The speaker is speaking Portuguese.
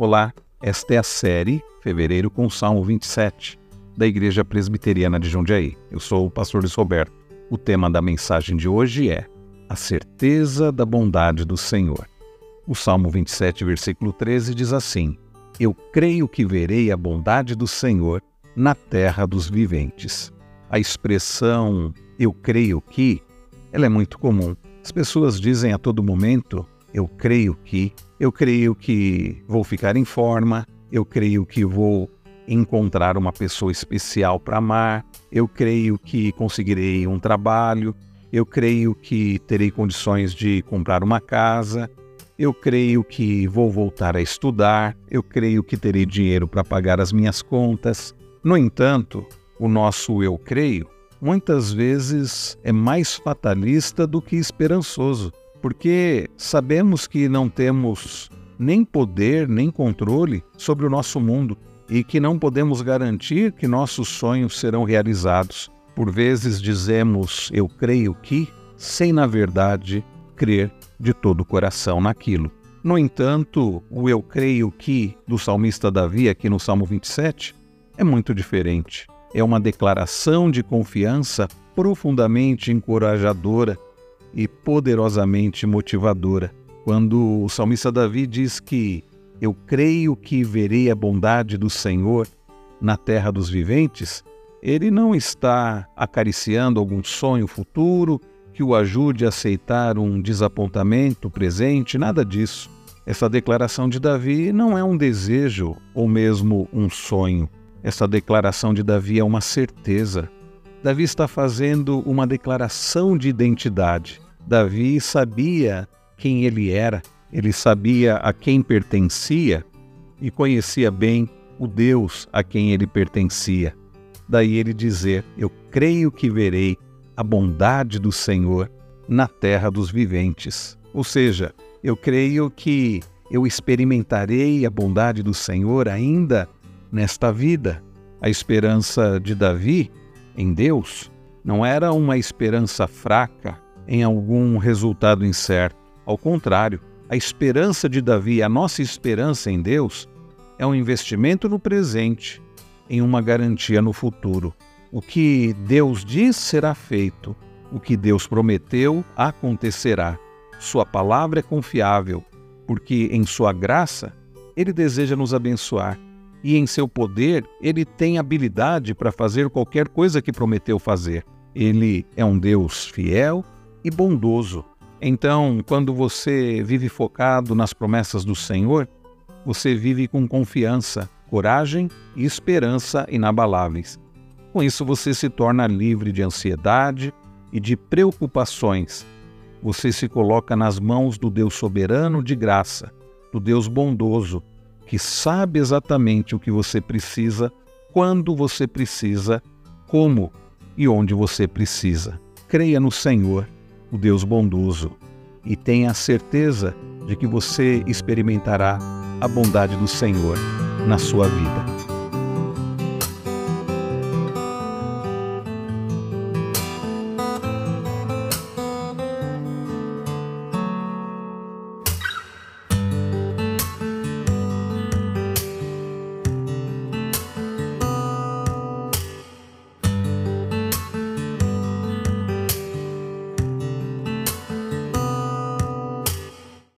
Olá, esta é a série Fevereiro com Salmo 27, da Igreja Presbiteriana de Jundiaí. Eu sou o pastor Luiz Roberto. O tema da mensagem de hoje é A certeza da bondade do Senhor. O Salmo 27, versículo 13 diz assim: Eu creio que verei a bondade do Senhor na terra dos viventes. A expressão eu creio que ela é muito comum. As pessoas dizem a todo momento eu creio que, eu creio que vou ficar em forma, eu creio que vou encontrar uma pessoa especial para amar, eu creio que conseguirei um trabalho, eu creio que terei condições de comprar uma casa, eu creio que vou voltar a estudar, eu creio que terei dinheiro para pagar as minhas contas. No entanto, o nosso eu creio muitas vezes é mais fatalista do que esperançoso porque sabemos que não temos nem poder nem controle sobre o nosso mundo e que não podemos garantir que nossos sonhos serão realizados. Por vezes dizemos eu creio que, sem na verdade crer de todo o coração naquilo. No entanto, o eu creio que do salmista Davi, aqui no Salmo 27, é muito diferente. É uma declaração de confiança profundamente encorajadora e poderosamente motivadora. Quando o salmista Davi diz que eu creio que verei a bondade do Senhor na terra dos viventes, ele não está acariciando algum sonho futuro que o ajude a aceitar um desapontamento presente, nada disso. Essa declaração de Davi não é um desejo ou mesmo um sonho. Essa declaração de Davi é uma certeza. Davi está fazendo uma declaração de identidade. Davi sabia quem ele era, ele sabia a quem pertencia e conhecia bem o Deus a quem ele pertencia. Daí ele dizer: Eu creio que verei a bondade do Senhor na terra dos viventes. Ou seja, eu creio que eu experimentarei a bondade do Senhor ainda nesta vida. A esperança de Davi em Deus não era uma esperança fraca em algum resultado incerto. Ao contrário, a esperança de Davi, a nossa esperança em Deus, é um investimento no presente, em uma garantia no futuro. O que Deus diz será feito, o que Deus prometeu acontecerá. Sua palavra é confiável, porque em Sua graça Ele deseja nos abençoar e em seu poder ele tem habilidade para fazer qualquer coisa que prometeu fazer. Ele é um Deus fiel e bondoso. Então, quando você vive focado nas promessas do Senhor, você vive com confiança, coragem e esperança inabaláveis. Com isso, você se torna livre de ansiedade e de preocupações. Você se coloca nas mãos do Deus soberano de graça, do Deus bondoso, que sabe exatamente o que você precisa, quando você precisa, como e onde você precisa. Creia no Senhor, o Deus bondoso, e tenha a certeza de que você experimentará a bondade do Senhor na sua vida.